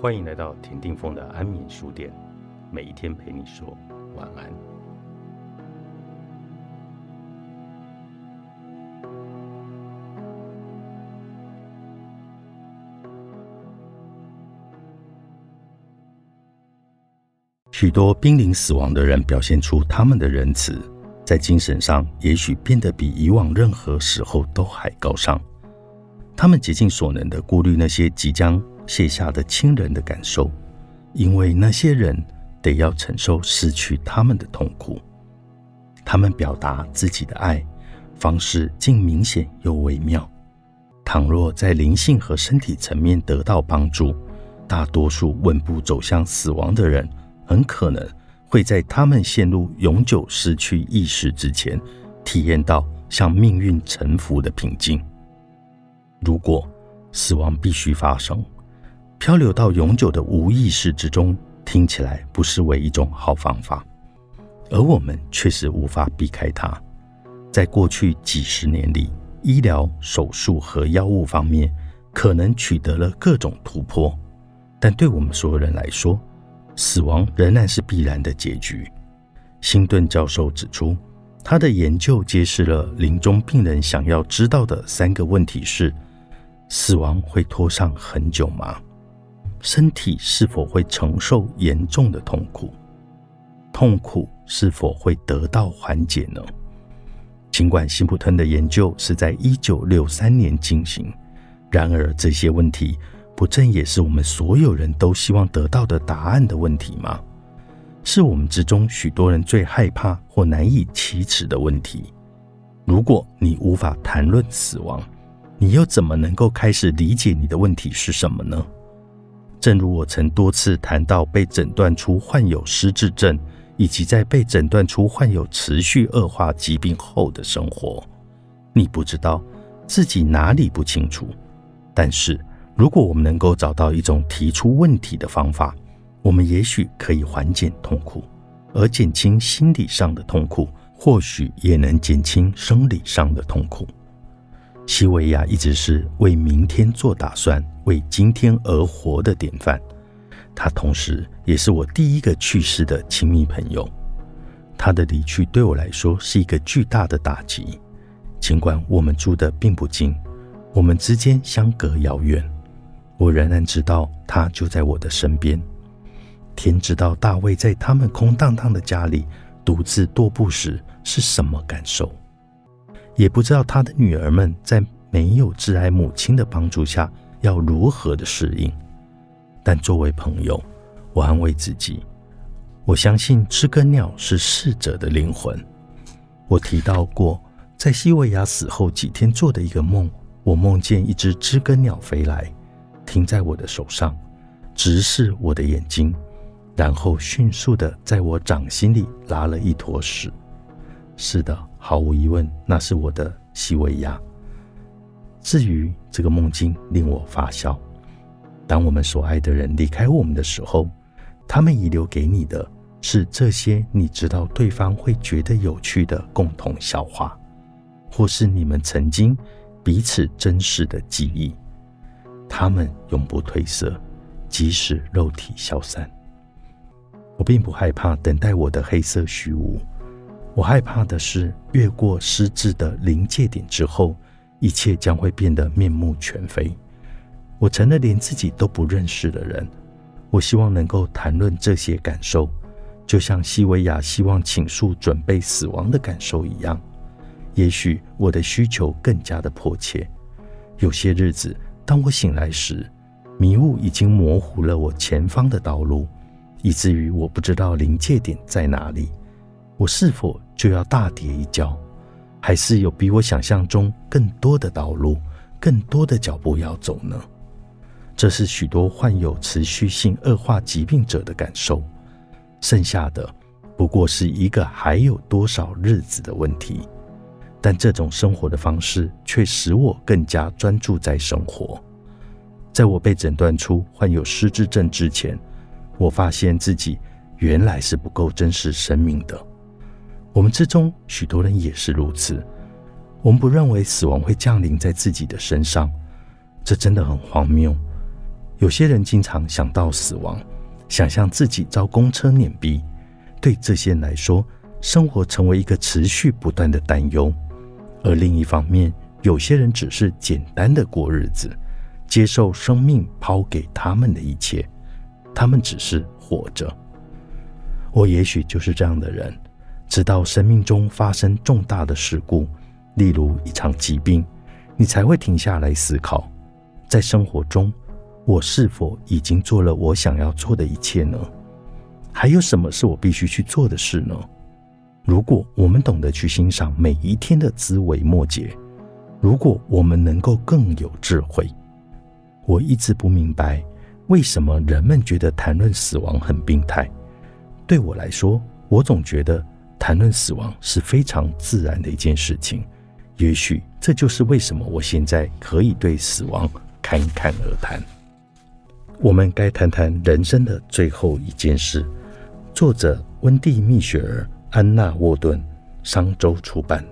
欢迎来到田定峰的安眠书店，每一天陪你说晚安。许多濒临死亡的人表现出他们的仁慈，在精神上也许变得比以往任何时候都还高尚。他们竭尽所能的顾虑那些即将卸下的亲人的感受，因为那些人得要承受失去他们的痛苦。他们表达自己的爱方式竟明显又微妙。倘若在灵性和身体层面得到帮助，大多数稳步走向死亡的人。很可能会在他们陷入永久失去意识之前，体验到向命运臣服的平静。如果死亡必须发生，漂流到永久的无意识之中，听起来不失为一种好方法。而我们确实无法避开它。在过去几十年里，医疗、手术和药物方面可能取得了各种突破，但对我们所有人来说，死亡仍然是必然的结局。辛顿教授指出，他的研究揭示了临终病人想要知道的三个问题是：死亡会拖上很久吗？身体是否会承受严重的痛苦？痛苦是否会得到缓解呢？尽管辛普顿的研究是在一九六三年进行，然而这些问题。不正也是我们所有人都希望得到的答案的问题吗？是我们之中许多人最害怕或难以启齿的问题。如果你无法谈论死亡，你又怎么能够开始理解你的问题是什么呢？正如我曾多次谈到被诊断出患有失智症，以及在被诊断出患有持续恶化疾病后的生活，你不知道自己哪里不清楚，但是。如果我们能够找到一种提出问题的方法，我们也许可以缓解痛苦，而减轻心理上的痛苦，或许也能减轻生理上的痛苦。西维亚一直是为明天做打算、为今天而活的典范。他同时也是我第一个去世的亲密朋友。他的离去对我来说是一个巨大的打击，尽管我们住的并不近，我们之间相隔遥远。我仍然知道他就在我的身边。天知道大卫在他们空荡荡的家里独自踱步时是什么感受，也不知道他的女儿们在没有挚爱母亲的帮助下要如何的适应。但作为朋友，我安慰自己，我相信知更鸟是逝者的灵魂。我提到过，在西维亚死后几天做的一个梦，我梦见一只知更鸟飞来。停在我的手上，直视我的眼睛，然后迅速的在我掌心里拉了一坨屎。是的，毫无疑问，那是我的西维亚。至于这个梦境令我发笑。当我们所爱的人离开我们的时候，他们遗留给你的是这些你知道对方会觉得有趣的共同笑话，或是你们曾经彼此珍视的记忆。他们永不褪色，即使肉体消散。我并不害怕等待我的黑色虚无，我害怕的是越过失智的临界点之后，一切将会变得面目全非。我成了连自己都不认识的人。我希望能够谈论这些感受，就像西维亚希望倾诉准备死亡的感受一样。也许我的需求更加的迫切。有些日子。当我醒来时，迷雾已经模糊了我前方的道路，以至于我不知道临界点在哪里。我是否就要大跌一跤，还是有比我想象中更多的道路、更多的脚步要走呢？这是许多患有持续性恶化疾病者的感受。剩下的不过是一个还有多少日子的问题。但这种生活的方式却使我更加专注在生活。在我被诊断出患有失智症之前，我发现自己原来是不够珍视生命的。我们之中许多人也是如此。我们不认为死亡会降临在自己的身上，这真的很荒谬。有些人经常想到死亡，想象自己遭公车碾毙。对这些人来说，生活成为一个持续不断的担忧；而另一方面，有些人只是简单的过日子，接受生命抛给他们的一切，他们只是活着。我也许就是这样的人，直到生命中发生重大的事故，例如一场疾病，你才会停下来思考，在生活中。我是否已经做了我想要做的一切呢？还有什么是我必须去做的事呢？如果我们懂得去欣赏每一天的滋味末节，如果我们能够更有智慧，我一直不明白为什么人们觉得谈论死亡很病态。对我来说，我总觉得谈论死亡是非常自然的一件事情。也许这就是为什么我现在可以对死亡侃侃而谈。我们该谈谈人生的最后一件事。作者温蒂·蜜雪儿、安娜·沃顿，商周出版。